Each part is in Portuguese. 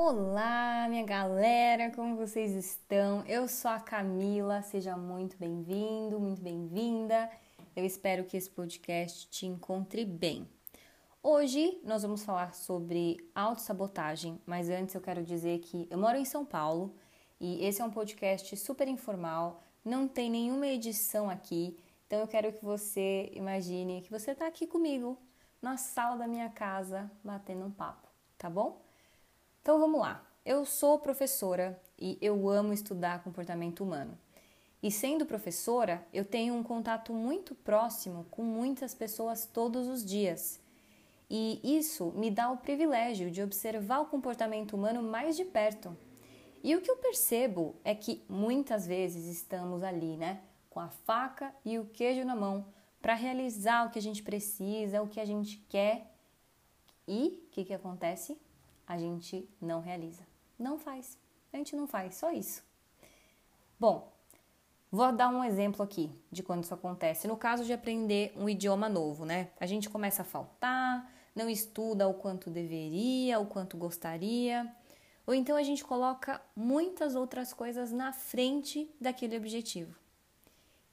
Olá, minha galera, como vocês estão? Eu sou a Camila, seja muito bem-vindo, muito bem-vinda. Eu espero que esse podcast te encontre bem. Hoje nós vamos falar sobre autossabotagem, mas antes eu quero dizer que eu moro em São Paulo e esse é um podcast super informal, não tem nenhuma edição aqui, então eu quero que você imagine que você está aqui comigo na sala da minha casa batendo um papo, tá bom? Então vamos lá. Eu sou professora e eu amo estudar comportamento humano. E sendo professora, eu tenho um contato muito próximo com muitas pessoas todos os dias. E isso me dá o privilégio de observar o comportamento humano mais de perto. E o que eu percebo é que muitas vezes estamos ali, né, com a faca e o queijo na mão para realizar o que a gente precisa, o que a gente quer. E o que, que acontece? A gente não realiza. Não faz. A gente não faz, só isso. Bom, vou dar um exemplo aqui de quando isso acontece. No caso de aprender um idioma novo, né? A gente começa a faltar, não estuda o quanto deveria, o quanto gostaria, ou então a gente coloca muitas outras coisas na frente daquele objetivo.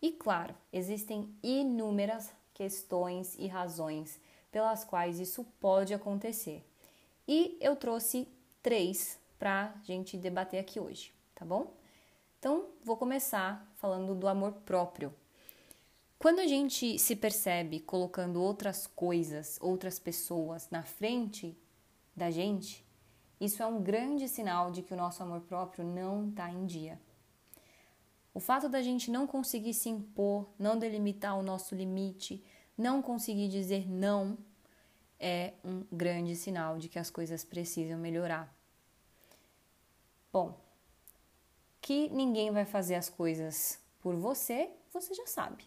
E claro, existem inúmeras questões e razões pelas quais isso pode acontecer. E eu trouxe três para gente debater aqui hoje, tá bom? Então, vou começar falando do amor próprio. Quando a gente se percebe colocando outras coisas, outras pessoas na frente da gente, isso é um grande sinal de que o nosso amor próprio não está em dia. O fato da gente não conseguir se impor, não delimitar o nosso limite, não conseguir dizer não, é um grande sinal de que as coisas precisam melhorar. Bom, que ninguém vai fazer as coisas por você, você já sabe.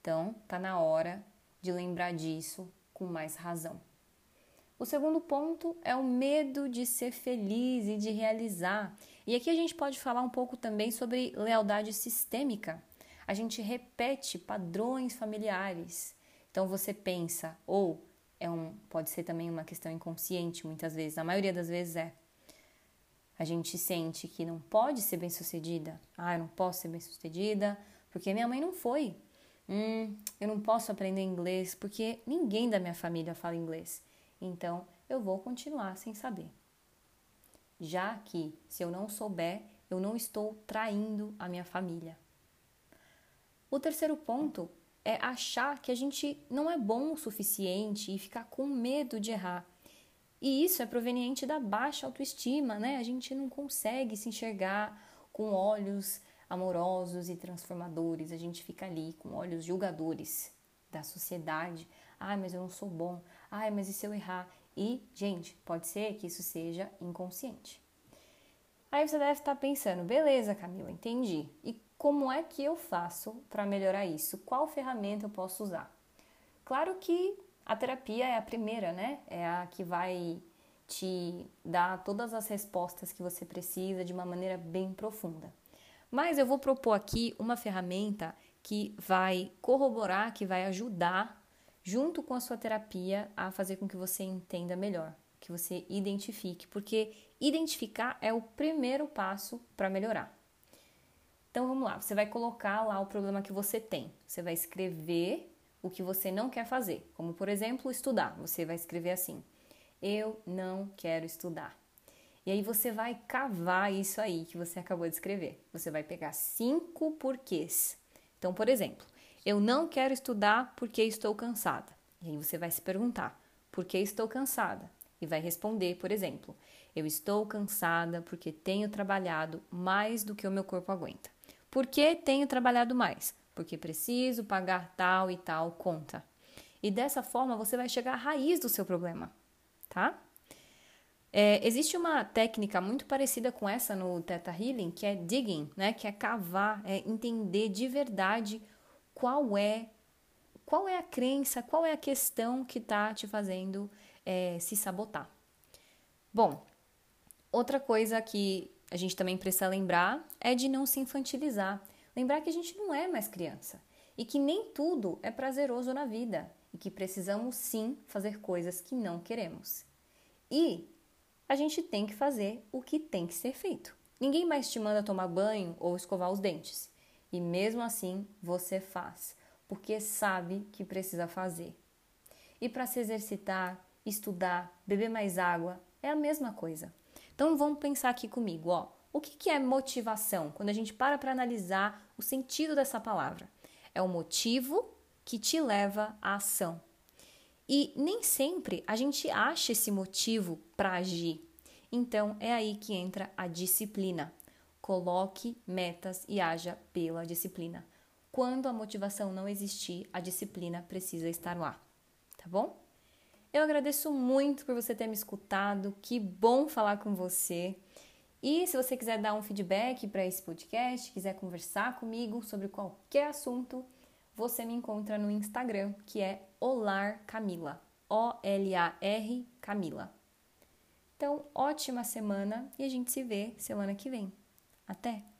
Então, tá na hora de lembrar disso com mais razão. O segundo ponto é o medo de ser feliz e de realizar. E aqui a gente pode falar um pouco também sobre lealdade sistêmica. A gente repete padrões familiares. Então você pensa, ou é um, pode ser também uma questão inconsciente, muitas vezes, a maioria das vezes é. A gente sente que não pode ser bem sucedida. Ah, eu não posso ser bem sucedida porque minha mãe não foi. Hum, eu não posso aprender inglês porque ninguém da minha família fala inglês. Então eu vou continuar sem saber. Já que se eu não souber, eu não estou traindo a minha família. O terceiro ponto é achar que a gente não é bom o suficiente e ficar com medo de errar. E isso é proveniente da baixa autoestima, né? A gente não consegue se enxergar com olhos amorosos e transformadores, a gente fica ali com olhos julgadores da sociedade. Ai, mas eu não sou bom. Ai, mas e se eu errar? E, gente, pode ser que isso seja inconsciente. Aí você deve estar pensando, beleza, Camila, entendi. E como é que eu faço para melhorar isso? Qual ferramenta eu posso usar? Claro que a terapia é a primeira, né? É a que vai te dar todas as respostas que você precisa de uma maneira bem profunda. Mas eu vou propor aqui uma ferramenta que vai corroborar, que vai ajudar, junto com a sua terapia, a fazer com que você entenda melhor, que você identifique, porque identificar é o primeiro passo para melhorar. Então vamos lá, você vai colocar lá o problema que você tem. Você vai escrever o que você não quer fazer, como por exemplo, estudar. Você vai escrever assim: Eu não quero estudar. E aí você vai cavar isso aí que você acabou de escrever. Você vai pegar cinco porquês. Então, por exemplo, eu não quero estudar porque estou cansada. E aí você vai se perguntar: por que estou cansada? E vai responder, por exemplo, eu estou cansada porque tenho trabalhado mais do que o meu corpo aguenta. Por que tenho trabalhado mais? Porque preciso pagar tal e tal conta. E dessa forma você vai chegar à raiz do seu problema, tá? É, existe uma técnica muito parecida com essa no Theta Healing, que é digging, né? Que é cavar, é entender de verdade qual é qual é a crença, qual é a questão que está te fazendo é, se sabotar. Bom, outra coisa que a gente também precisa lembrar é de não se infantilizar. Lembrar que a gente não é mais criança e que nem tudo é prazeroso na vida e que precisamos sim fazer coisas que não queremos. E a gente tem que fazer o que tem que ser feito. Ninguém mais te manda tomar banho ou escovar os dentes. E mesmo assim, você faz, porque sabe que precisa fazer. E para se exercitar, estudar, beber mais água, é a mesma coisa. Então vamos pensar aqui comigo, ó. O que, que é motivação? Quando a gente para para analisar o sentido dessa palavra. É o motivo que te leva à ação. E nem sempre a gente acha esse motivo para agir. Então é aí que entra a disciplina. Coloque metas e haja pela disciplina. Quando a motivação não existir, a disciplina precisa estar lá. Tá bom? Eu agradeço muito por você ter me escutado. Que bom falar com você. E se você quiser dar um feedback para esse podcast, quiser conversar comigo sobre qualquer assunto, você me encontra no Instagram, que é Olar Camila. O-L-A-R Camila. Então, ótima semana e a gente se vê semana que vem. Até!